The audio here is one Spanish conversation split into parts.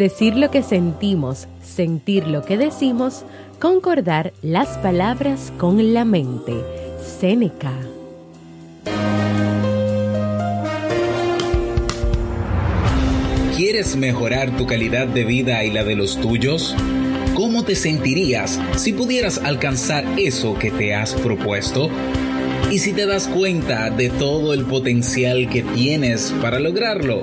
Decir lo que sentimos, sentir lo que decimos, concordar las palabras con la mente. Séneca. ¿Quieres mejorar tu calidad de vida y la de los tuyos? ¿Cómo te sentirías si pudieras alcanzar eso que te has propuesto? ¿Y si te das cuenta de todo el potencial que tienes para lograrlo?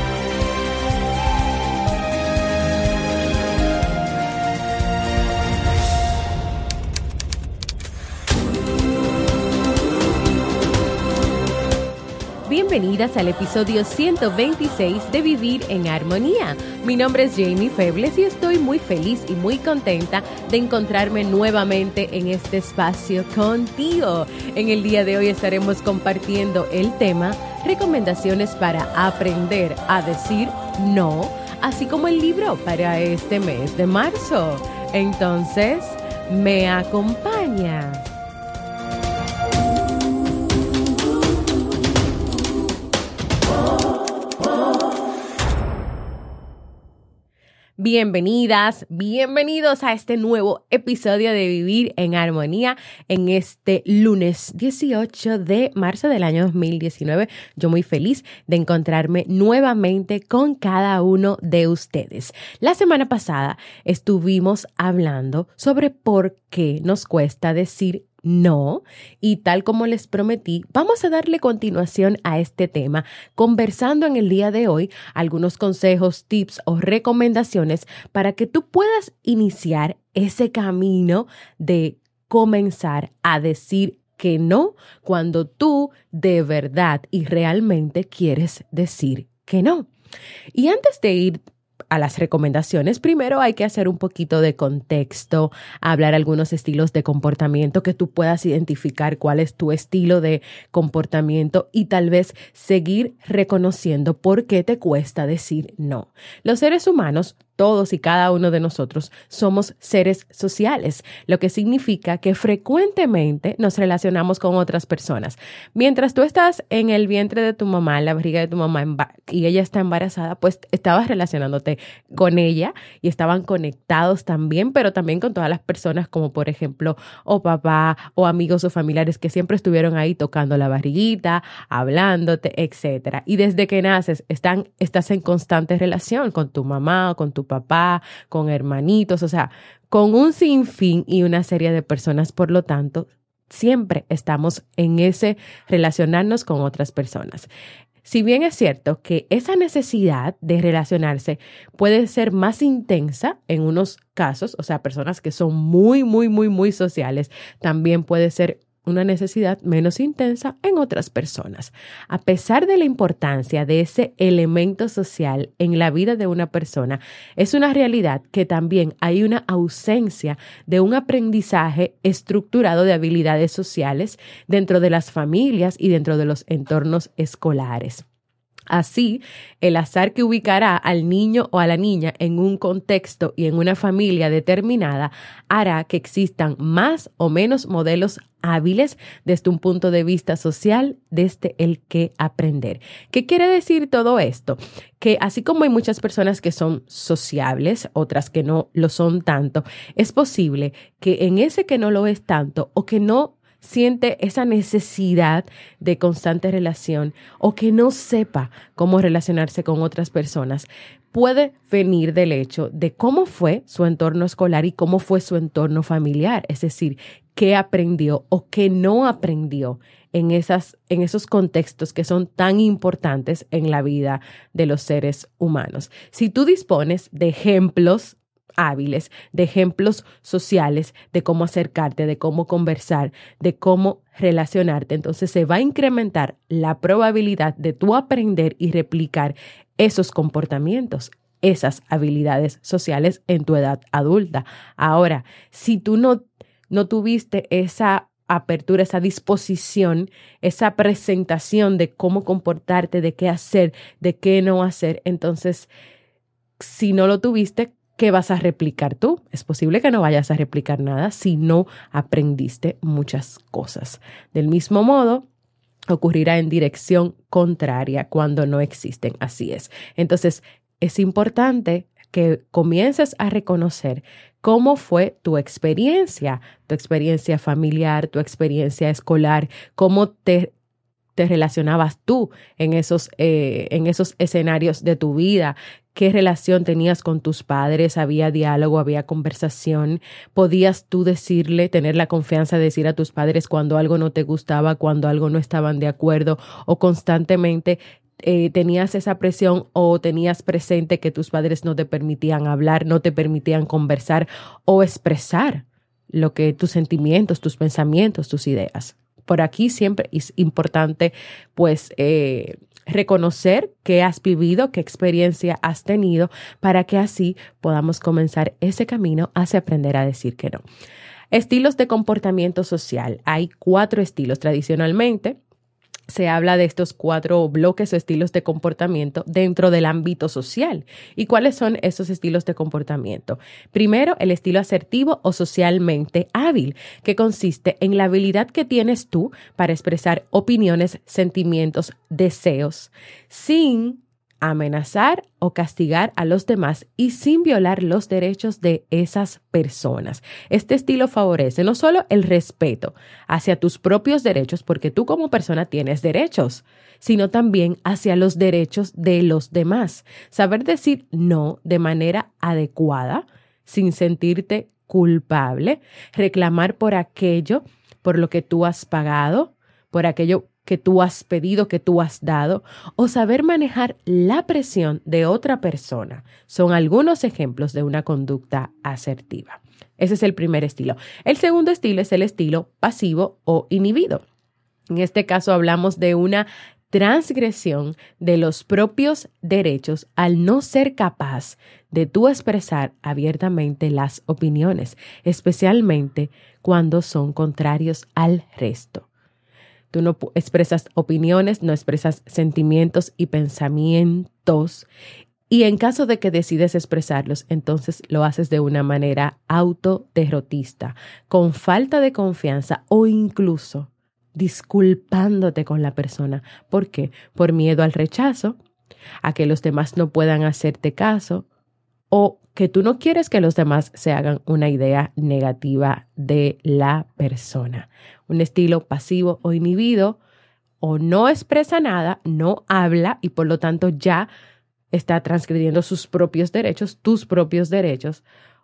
Bienvenidas al episodio 126 de Vivir en Armonía. Mi nombre es Jamie Febles y estoy muy feliz y muy contenta de encontrarme nuevamente en este espacio contigo. En el día de hoy estaremos compartiendo el tema recomendaciones para aprender a decir no, así como el libro para este mes de marzo. Entonces, ¿me acompaña? Bienvenidas, bienvenidos a este nuevo episodio de Vivir en Armonía en este lunes 18 de marzo del año 2019. Yo muy feliz de encontrarme nuevamente con cada uno de ustedes. La semana pasada estuvimos hablando sobre por qué nos cuesta decir no, y tal como les prometí, vamos a darle continuación a este tema, conversando en el día de hoy algunos consejos, tips o recomendaciones para que tú puedas iniciar ese camino de comenzar a decir que no cuando tú de verdad y realmente quieres decir que no. Y antes de ir a las recomendaciones, primero hay que hacer un poquito de contexto, hablar algunos estilos de comportamiento que tú puedas identificar cuál es tu estilo de comportamiento y tal vez seguir reconociendo por qué te cuesta decir no. Los seres humanos todos y cada uno de nosotros somos seres sociales, lo que significa que frecuentemente nos relacionamos con otras personas. Mientras tú estás en el vientre de tu mamá, en la barriga de tu mamá, y ella está embarazada, pues estabas relacionándote con ella y estaban conectados también, pero también con todas las personas como por ejemplo o papá o amigos o familiares que siempre estuvieron ahí tocando la barriguita, hablándote, etcétera. Y desde que naces estás en constante relación con tu mamá o con tu papá, con hermanitos, o sea, con un sinfín y una serie de personas. Por lo tanto, siempre estamos en ese relacionarnos con otras personas. Si bien es cierto que esa necesidad de relacionarse puede ser más intensa en unos casos, o sea, personas que son muy, muy, muy, muy sociales, también puede ser una necesidad menos intensa en otras personas. A pesar de la importancia de ese elemento social en la vida de una persona, es una realidad que también hay una ausencia de un aprendizaje estructurado de habilidades sociales dentro de las familias y dentro de los entornos escolares. Así, el azar que ubicará al niño o a la niña en un contexto y en una familia determinada hará que existan más o menos modelos hábiles desde un punto de vista social, desde el que aprender. ¿Qué quiere decir todo esto? Que así como hay muchas personas que son sociables, otras que no lo son tanto, es posible que en ese que no lo es tanto o que no siente esa necesidad de constante relación o que no sepa cómo relacionarse con otras personas, puede venir del hecho de cómo fue su entorno escolar y cómo fue su entorno familiar, es decir, qué aprendió o qué no aprendió en, esas, en esos contextos que son tan importantes en la vida de los seres humanos. Si tú dispones de ejemplos hábiles, de ejemplos sociales, de cómo acercarte, de cómo conversar, de cómo relacionarte. Entonces se va a incrementar la probabilidad de tú aprender y replicar esos comportamientos, esas habilidades sociales en tu edad adulta. Ahora, si tú no, no tuviste esa apertura, esa disposición, esa presentación de cómo comportarte, de qué hacer, de qué no hacer, entonces, si no lo tuviste, ¿qué vas a replicar tú? Es posible que no vayas a replicar nada si no aprendiste muchas cosas. Del mismo modo, ocurrirá en dirección contraria cuando no existen. Así es. Entonces, es importante que comiences a reconocer cómo fue tu experiencia, tu experiencia familiar, tu experiencia escolar, cómo te te relacionabas tú en esos, eh, en esos escenarios de tu vida, qué relación tenías con tus padres, había diálogo, había conversación, podías tú decirle, tener la confianza de decir a tus padres cuando algo no te gustaba, cuando algo no estaban de acuerdo o constantemente eh, tenías esa presión o tenías presente que tus padres no te permitían hablar, no te permitían conversar o expresar lo que tus sentimientos, tus pensamientos, tus ideas. Por aquí siempre es importante pues eh, reconocer qué has vivido, qué experiencia has tenido, para que así podamos comenzar ese camino hacia aprender a decir que no. Estilos de comportamiento social. Hay cuatro estilos tradicionalmente se habla de estos cuatro bloques o estilos de comportamiento dentro del ámbito social. ¿Y cuáles son esos estilos de comportamiento? Primero, el estilo asertivo o socialmente hábil, que consiste en la habilidad que tienes tú para expresar opiniones, sentimientos, deseos, sin amenazar o castigar a los demás y sin violar los derechos de esas personas. Este estilo favorece no solo el respeto hacia tus propios derechos, porque tú como persona tienes derechos, sino también hacia los derechos de los demás. Saber decir no de manera adecuada, sin sentirte culpable, reclamar por aquello por lo que tú has pagado, por aquello que tú has pedido, que tú has dado, o saber manejar la presión de otra persona son algunos ejemplos de una conducta asertiva. Ese es el primer estilo. El segundo estilo es el estilo pasivo o inhibido. En este caso hablamos de una transgresión de los propios derechos al no ser capaz de tú expresar abiertamente las opiniones, especialmente cuando son contrarios al resto. Tú no expresas opiniones, no expresas sentimientos y pensamientos. Y en caso de que decides expresarlos, entonces lo haces de una manera autoderrotista, con falta de confianza o incluso disculpándote con la persona. ¿Por qué? Por miedo al rechazo, a que los demás no puedan hacerte caso o que tú no quieres que los demás se hagan una idea negativa de la persona. Un estilo pasivo o inhibido o no expresa nada, no habla y por lo tanto ya está transgrediendo sus propios derechos, tus propios derechos.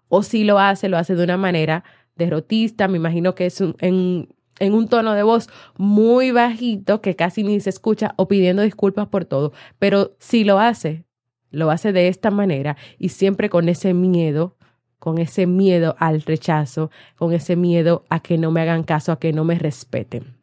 O si lo hace, lo hace de una manera derrotista, me imagino que es en, en un tono de voz muy bajito que casi ni se escucha o pidiendo disculpas por todo. Pero si lo hace, lo hace de esta manera y siempre con ese miedo, con ese miedo al rechazo, con ese miedo a que no me hagan caso, a que no me respeten.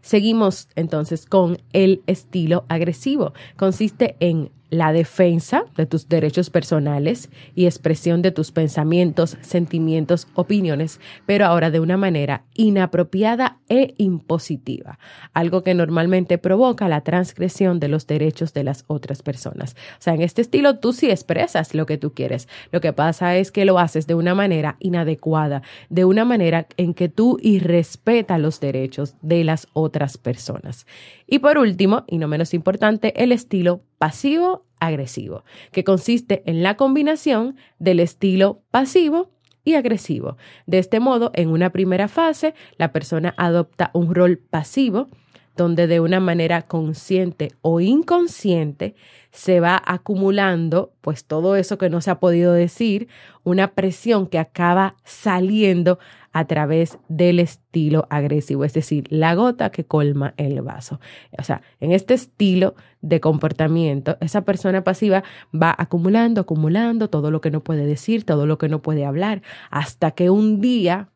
Seguimos entonces con el estilo agresivo. Consiste en la defensa de tus derechos personales y expresión de tus pensamientos, sentimientos, opiniones, pero ahora de una manera inapropiada e impositiva, algo que normalmente provoca la transgresión de los derechos de las otras personas. O sea, en este estilo tú sí expresas lo que tú quieres. Lo que pasa es que lo haces de una manera inadecuada, de una manera en que tú irrespetas los derechos de las otras personas. Y por último, y no menos importante, el estilo pasivo-agresivo, que consiste en la combinación del estilo pasivo y agresivo. De este modo, en una primera fase, la persona adopta un rol pasivo, donde de una manera consciente o inconsciente se va acumulando pues todo eso que no se ha podido decir, una presión que acaba saliendo a través del estilo agresivo, es decir, la gota que colma el vaso. O sea, en este estilo de comportamiento, esa persona pasiva va acumulando, acumulando todo lo que no puede decir, todo lo que no puede hablar, hasta que un día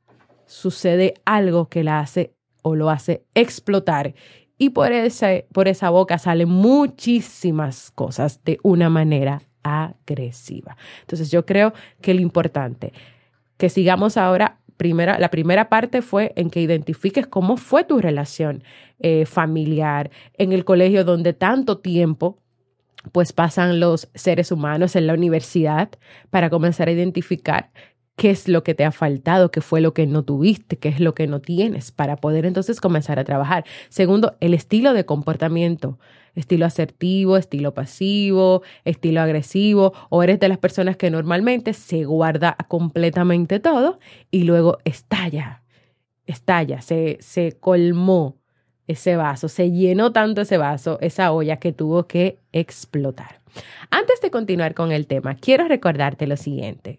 sucede algo que la hace o lo hace explotar y por, por esa boca salen muchísimas cosas de una manera agresiva. Entonces yo creo que lo importante, que sigamos ahora, primera, la primera parte fue en que identifiques cómo fue tu relación eh, familiar en el colegio donde tanto tiempo pues pasan los seres humanos en la universidad para comenzar a identificar qué es lo que te ha faltado, qué fue lo que no tuviste, qué es lo que no tienes, para poder entonces comenzar a trabajar. Segundo, el estilo de comportamiento, estilo asertivo, estilo pasivo, estilo agresivo, o eres de las personas que normalmente se guarda completamente todo y luego estalla, estalla, se, se colmó ese vaso, se llenó tanto ese vaso, esa olla que tuvo que explotar. Antes de continuar con el tema, quiero recordarte lo siguiente.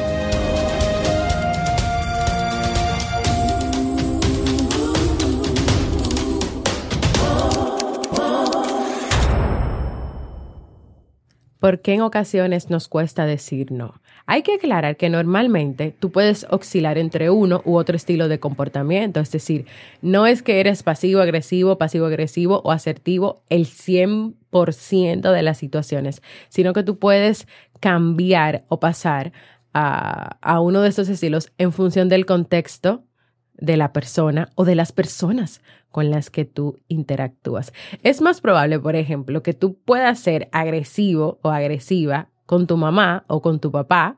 ¿Por qué en ocasiones nos cuesta decir no? Hay que aclarar que normalmente tú puedes oscilar entre uno u otro estilo de comportamiento, es decir, no es que eres pasivo-agresivo, pasivo-agresivo o asertivo el 100% de las situaciones, sino que tú puedes cambiar o pasar a, uno de esos estilos en función del contexto de la persona o de las personas con las que tú interactúas. Es más probable, por ejemplo, que tú puedas ser agresivo o agresiva con tu mamá o con tu papá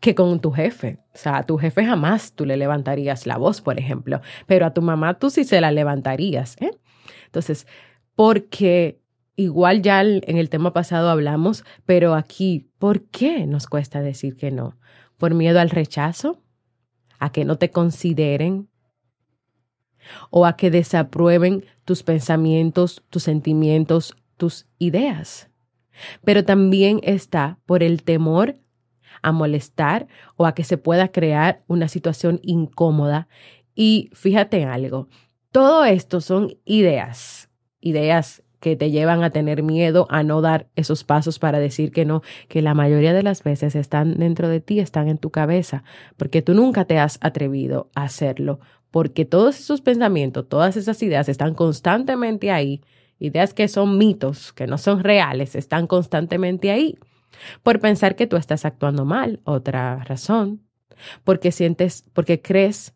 que con tu jefe. O sea, a tu jefe jamás tú le levantarías la voz, por ejemplo, pero a tu mamá tú sí se la levantarías. ¿eh? Entonces, porque igual ya en el tema pasado hablamos, pero aquí, ¿por qué nos cuesta decir que no? ¿Por miedo al rechazo? ¿A que no te consideren? O a que desaprueben tus pensamientos, tus sentimientos, tus ideas. Pero también está por el temor a molestar o a que se pueda crear una situación incómoda. Y fíjate algo, todo esto son ideas, ideas que te llevan a tener miedo, a no dar esos pasos para decir que no, que la mayoría de las veces están dentro de ti, están en tu cabeza, porque tú nunca te has atrevido a hacerlo porque todos esos pensamientos, todas esas ideas están constantemente ahí, ideas que son mitos, que no son reales, están constantemente ahí. Por pensar que tú estás actuando mal, otra razón, porque sientes, porque crees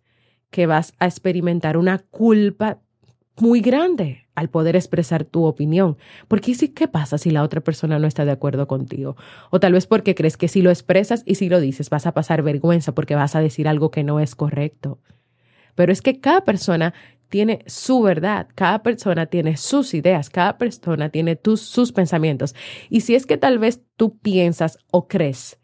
que vas a experimentar una culpa muy grande al poder expresar tu opinión. Porque sí, ¿qué pasa si la otra persona no está de acuerdo contigo? O tal vez porque crees que si lo expresas y si lo dices vas a pasar vergüenza porque vas a decir algo que no es correcto. Pero es que cada persona tiene su verdad, cada persona tiene sus ideas, cada persona tiene tus, sus pensamientos. Y si es que tal vez tú piensas o crees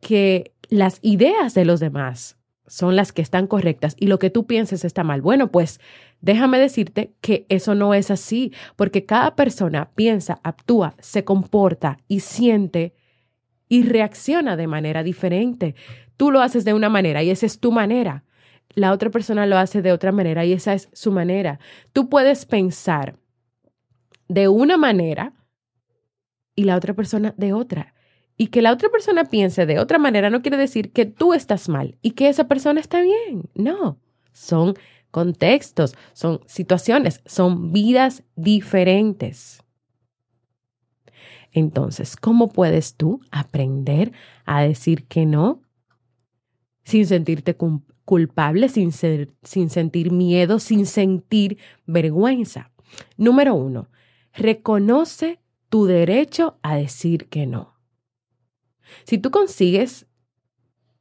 que las ideas de los demás son las que están correctas y lo que tú pienses está mal, bueno, pues déjame decirte que eso no es así, porque cada persona piensa, actúa, se comporta y siente y reacciona de manera diferente. Tú lo haces de una manera y esa es tu manera la otra persona lo hace de otra manera y esa es su manera. Tú puedes pensar de una manera y la otra persona de otra. Y que la otra persona piense de otra manera no quiere decir que tú estás mal y que esa persona está bien. No, son contextos, son situaciones, son vidas diferentes. Entonces, ¿cómo puedes tú aprender a decir que no sin sentirte culpable, sin, sin sentir miedo, sin sentir vergüenza. Número uno, reconoce tu derecho a decir que no. Si tú consigues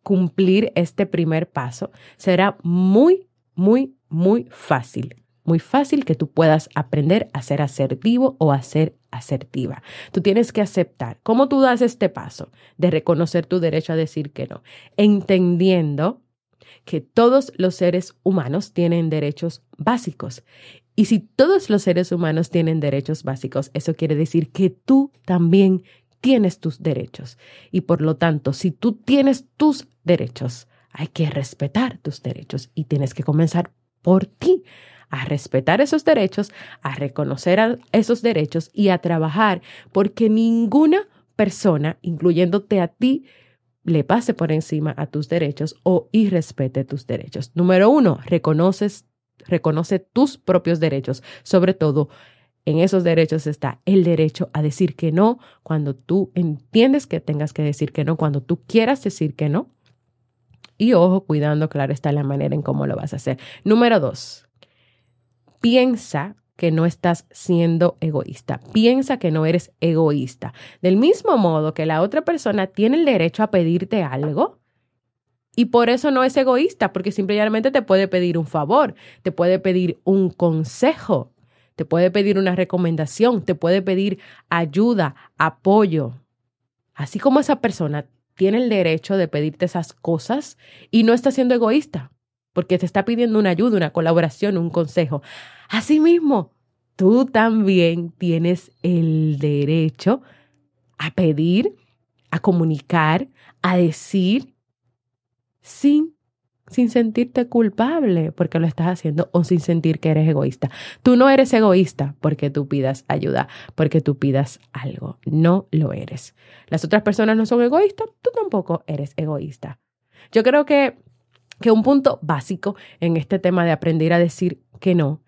cumplir este primer paso, será muy, muy, muy fácil. Muy fácil que tú puedas aprender a ser asertivo o a ser asertiva. Tú tienes que aceptar. ¿Cómo tú das este paso de reconocer tu derecho a decir que no? Entendiendo que todos los seres humanos tienen derechos básicos. Y si todos los seres humanos tienen derechos básicos, eso quiere decir que tú también tienes tus derechos. Y por lo tanto, si tú tienes tus derechos, hay que respetar tus derechos y tienes que comenzar por ti a respetar esos derechos, a reconocer esos derechos y a trabajar porque ninguna persona, incluyéndote a ti, le pase por encima a tus derechos o irrespete tus derechos. Número uno, reconoce tus propios derechos, sobre todo en esos derechos está el derecho a decir que no cuando tú entiendes que tengas que decir que no, cuando tú quieras decir que no. Y ojo, cuidando, claro, está la manera en cómo lo vas a hacer. Número dos, piensa que no estás siendo egoísta. Piensa que no eres egoísta. Del mismo modo que la otra persona tiene el derecho a pedirte algo y por eso no es egoísta, porque simplemente te puede pedir un favor, te puede pedir un consejo, te puede pedir una recomendación, te puede pedir ayuda, apoyo. Así como esa persona tiene el derecho de pedirte esas cosas y no está siendo egoísta porque te está pidiendo una ayuda, una colaboración, un consejo. Asimismo, tú también tienes el derecho a pedir, a comunicar, a decir sin sin sentirte culpable porque lo estás haciendo o sin sentir que eres egoísta. Tú no eres egoísta porque tú pidas ayuda, porque tú pidas algo. No lo eres. Las otras personas no son egoístas, tú tampoco eres egoísta. Yo creo que que un punto básico en este tema de aprender a decir que no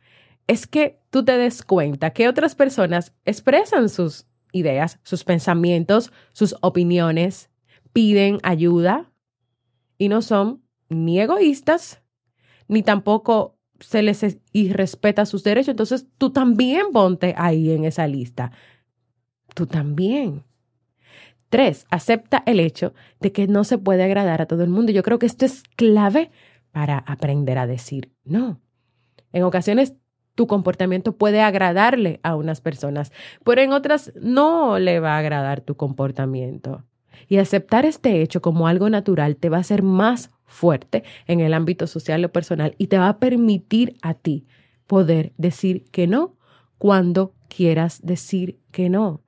es que tú te des cuenta que otras personas expresan sus ideas, sus pensamientos, sus opiniones, piden ayuda y no son ni egoístas, ni tampoco se les irrespeta sus derechos. Entonces tú también ponte ahí en esa lista. Tú también. Tres, acepta el hecho de que no se puede agradar a todo el mundo. Yo creo que esto es clave para aprender a decir no. En ocasiones tu comportamiento puede agradarle a unas personas, pero en otras no le va a agradar tu comportamiento. Y aceptar este hecho como algo natural te va a hacer más fuerte en el ámbito social o personal y te va a permitir a ti poder decir que no cuando quieras decir que no.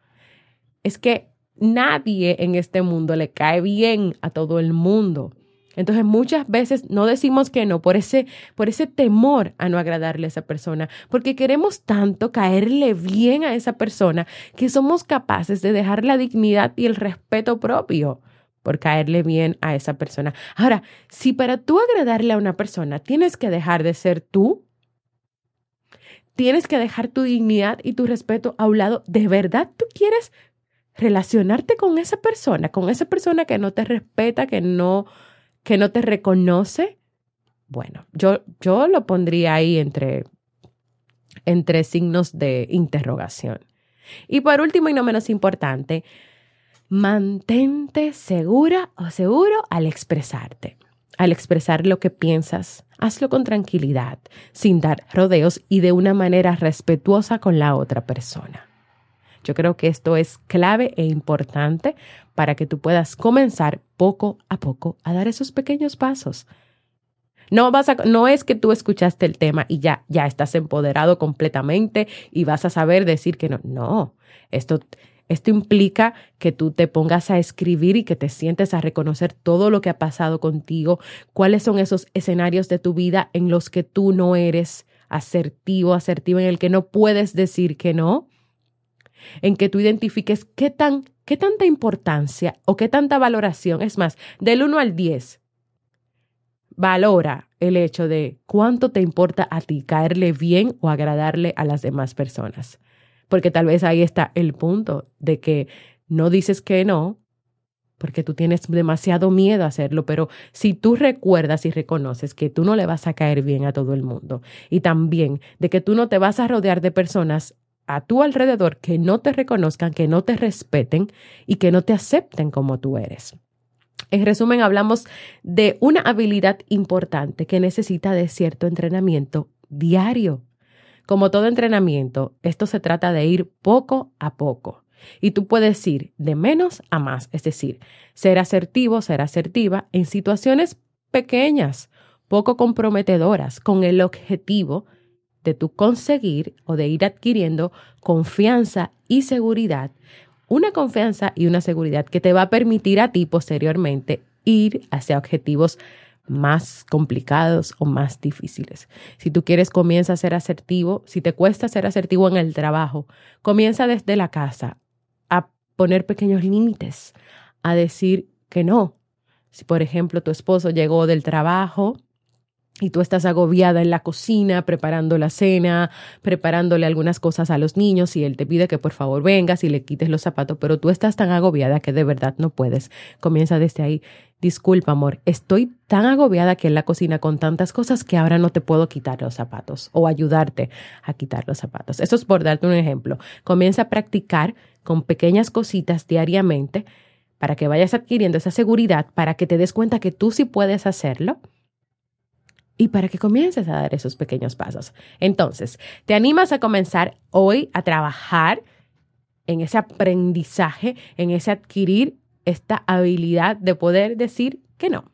Es que nadie en este mundo le cae bien a todo el mundo. Entonces muchas veces no decimos que no por ese, por ese temor a no agradarle a esa persona, porque queremos tanto caerle bien a esa persona que somos capaces de dejar la dignidad y el respeto propio por caerle bien a esa persona. Ahora, si para tú agradarle a una persona tienes que dejar de ser tú, tienes que dejar tu dignidad y tu respeto a un lado, ¿de verdad tú quieres relacionarte con esa persona, con esa persona que no te respeta, que no, que no te reconoce, bueno, yo, yo lo pondría ahí entre, entre signos de interrogación. Y por último y no menos importante, mantente segura o seguro al expresarte. Al expresar lo que piensas, hazlo con tranquilidad, sin dar rodeos y de una manera respetuosa con la otra persona. Yo creo que esto es clave e importante para que tú puedas comenzar poco a poco a dar esos pequeños pasos. No, vas a, no es que tú escuchaste el tema y ya, ya estás empoderado completamente y vas a saber decir que no. No, esto, esto implica que tú te pongas a escribir y que te sientes a reconocer todo lo que ha pasado contigo, cuáles son esos escenarios de tu vida en los que tú no eres asertivo, asertivo, en el que no puedes decir que no en que tú identifiques qué, tan, qué tanta importancia o qué tanta valoración, es más, del 1 al 10, valora el hecho de cuánto te importa a ti caerle bien o agradarle a las demás personas. Porque tal vez ahí está el punto de que no dices que no, porque tú tienes demasiado miedo a hacerlo, pero si tú recuerdas y reconoces que tú no le vas a caer bien a todo el mundo y también de que tú no te vas a rodear de personas a tu alrededor que no te reconozcan, que no te respeten y que no te acepten como tú eres. En resumen, hablamos de una habilidad importante que necesita de cierto entrenamiento diario. Como todo entrenamiento, esto se trata de ir poco a poco. Y tú puedes ir de menos a más, es decir, ser asertivo, ser asertiva en situaciones pequeñas, poco comprometedoras, con el objetivo de tú conseguir o de ir adquiriendo confianza y seguridad. Una confianza y una seguridad que te va a permitir a ti posteriormente ir hacia objetivos más complicados o más difíciles. Si tú quieres, comienza a ser asertivo. Si te cuesta ser asertivo en el trabajo, comienza desde la casa a poner pequeños límites, a decir que no. Si, por ejemplo, tu esposo llegó del trabajo y tú estás agobiada en la cocina preparando la cena, preparándole algunas cosas a los niños y él te pide que por favor vengas y le quites los zapatos, pero tú estás tan agobiada que de verdad no puedes. Comienza desde ahí. Disculpa, amor, estoy tan agobiada aquí en la cocina con tantas cosas que ahora no te puedo quitar los zapatos o ayudarte a quitar los zapatos. Eso es por darte un ejemplo. Comienza a practicar con pequeñas cositas diariamente para que vayas adquiriendo esa seguridad, para que te des cuenta que tú sí puedes hacerlo y para que comiences a dar esos pequeños pasos. Entonces, ¿te animas a comenzar hoy a trabajar en ese aprendizaje, en ese adquirir esta habilidad de poder decir que no?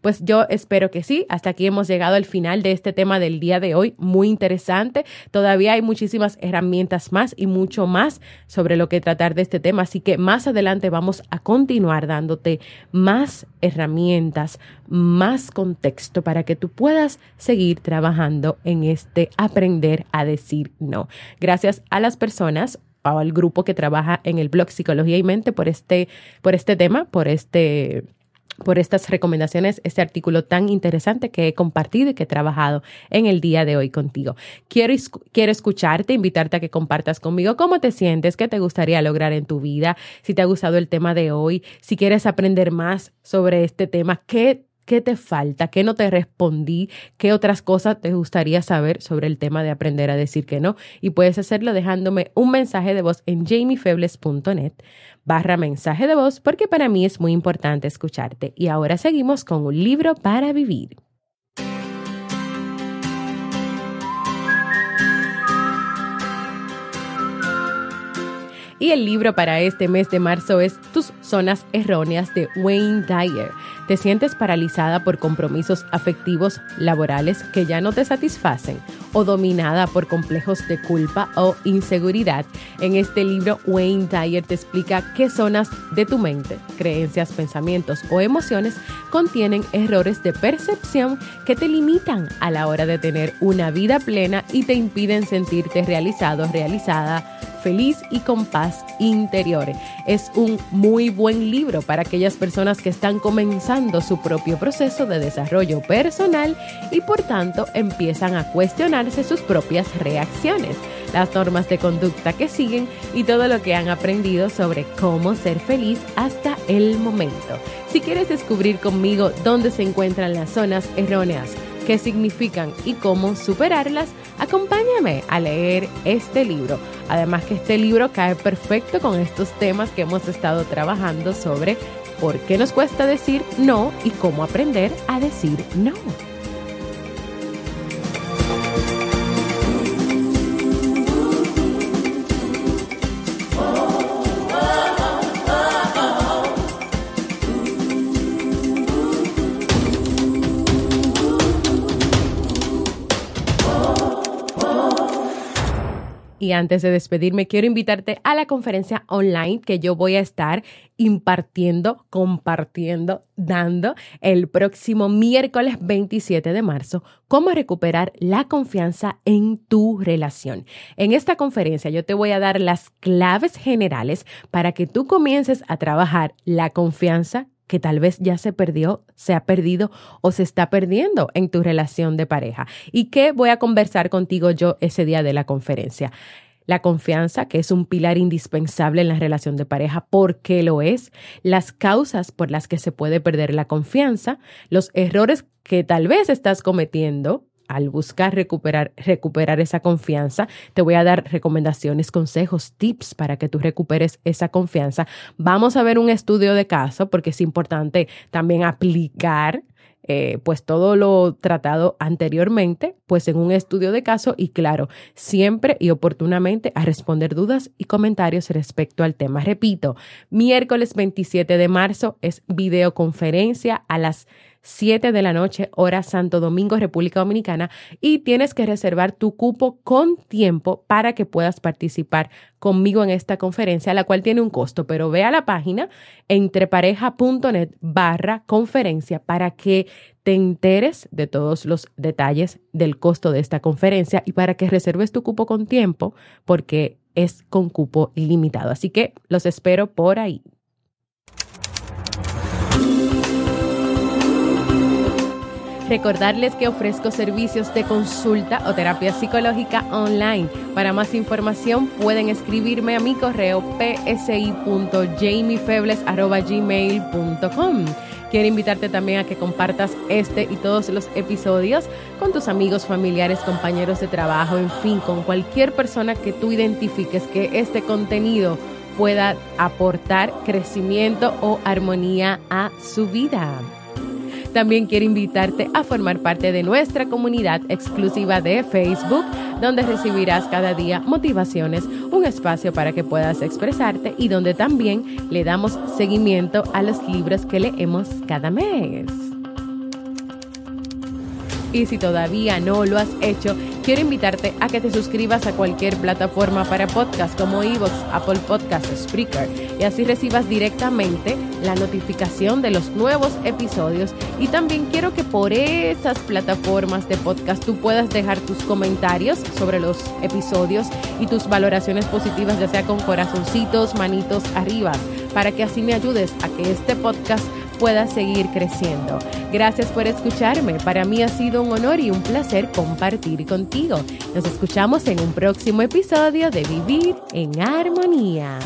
Pues yo espero que sí. Hasta aquí hemos llegado al final de este tema del día de hoy. Muy interesante. Todavía hay muchísimas herramientas más y mucho más sobre lo que tratar de este tema. Así que más adelante vamos a continuar dándote más herramientas, más contexto para que tú puedas seguir trabajando en este aprender a decir no. Gracias a las personas o al grupo que trabaja en el blog Psicología y Mente por este, por este tema, por este por estas recomendaciones, este artículo tan interesante que he compartido y que he trabajado en el día de hoy contigo. Quiero, quiero escucharte, invitarte a que compartas conmigo cómo te sientes, qué te gustaría lograr en tu vida, si te ha gustado el tema de hoy, si quieres aprender más sobre este tema, qué ¿Qué te falta? ¿Qué no te respondí? ¿Qué otras cosas te gustaría saber sobre el tema de aprender a decir que no? Y puedes hacerlo dejándome un mensaje de voz en jamiefebles.net barra mensaje de voz porque para mí es muy importante escucharte. Y ahora seguimos con un libro para vivir. Y el libro para este mes de marzo es Tus zonas erróneas de Wayne Dyer. ¿Te sientes paralizada por compromisos afectivos laborales que ya no te satisfacen o dominada por complejos de culpa o inseguridad? En este libro, Wayne Dyer te explica qué zonas de tu mente, creencias, pensamientos o emociones contienen errores de percepción que te limitan a la hora de tener una vida plena y te impiden sentirte realizado, realizada feliz y con paz interior. Es un muy buen libro para aquellas personas que están comenzando su propio proceso de desarrollo personal y por tanto empiezan a cuestionarse sus propias reacciones, las normas de conducta que siguen y todo lo que han aprendido sobre cómo ser feliz hasta el momento. Si quieres descubrir conmigo dónde se encuentran las zonas erróneas, qué significan y cómo superarlas, acompáñame a leer este libro. Además que este libro cae perfecto con estos temas que hemos estado trabajando sobre por qué nos cuesta decir no y cómo aprender a decir no. Antes de despedirme, quiero invitarte a la conferencia online que yo voy a estar impartiendo, compartiendo, dando el próximo miércoles 27 de marzo, cómo recuperar la confianza en tu relación. En esta conferencia yo te voy a dar las claves generales para que tú comiences a trabajar la confianza que tal vez ya se perdió, se ha perdido o se está perdiendo en tu relación de pareja. ¿Y qué voy a conversar contigo yo ese día de la conferencia? La confianza, que es un pilar indispensable en la relación de pareja, ¿por qué lo es? Las causas por las que se puede perder la confianza, los errores que tal vez estás cometiendo al buscar recuperar, recuperar esa confianza. Te voy a dar recomendaciones, consejos, tips para que tú recuperes esa confianza. Vamos a ver un estudio de caso porque es importante también aplicar eh, pues todo lo tratado anteriormente, pues en un estudio de caso y claro, siempre y oportunamente a responder dudas y comentarios respecto al tema. Repito, miércoles 27 de marzo es videoconferencia a las 7 de la noche, hora Santo Domingo, República Dominicana, y tienes que reservar tu cupo con tiempo para que puedas participar conmigo en esta conferencia, la cual tiene un costo, pero ve a la página entrepareja.net barra conferencia para que te enteres de todos los detalles del costo de esta conferencia y para que reserves tu cupo con tiempo, porque es con cupo ilimitado. Así que los espero por ahí. Recordarles que ofrezco servicios de consulta o terapia psicológica online. Para más información pueden escribirme a mi correo psi.jamiefebles.gmail.com. Quiero invitarte también a que compartas este y todos los episodios con tus amigos, familiares, compañeros de trabajo, en fin, con cualquier persona que tú identifiques que este contenido pueda aportar crecimiento o armonía a su vida. También quiero invitarte a formar parte de nuestra comunidad exclusiva de Facebook, donde recibirás cada día motivaciones, un espacio para que puedas expresarte y donde también le damos seguimiento a los libros que leemos cada mes. Y si todavía no lo has hecho, quiero invitarte a que te suscribas a cualquier plataforma para podcast como Evox, Apple Podcasts, Spreaker y así recibas directamente la notificación de los nuevos episodios. Y también quiero que por esas plataformas de podcast tú puedas dejar tus comentarios sobre los episodios y tus valoraciones positivas, ya sea con corazoncitos, manitos arriba, para que así me ayudes a que este podcast pueda seguir creciendo. Gracias por escucharme. Para mí ha sido un honor y un placer compartir contigo. Nos escuchamos en un próximo episodio de Vivir en Armonía.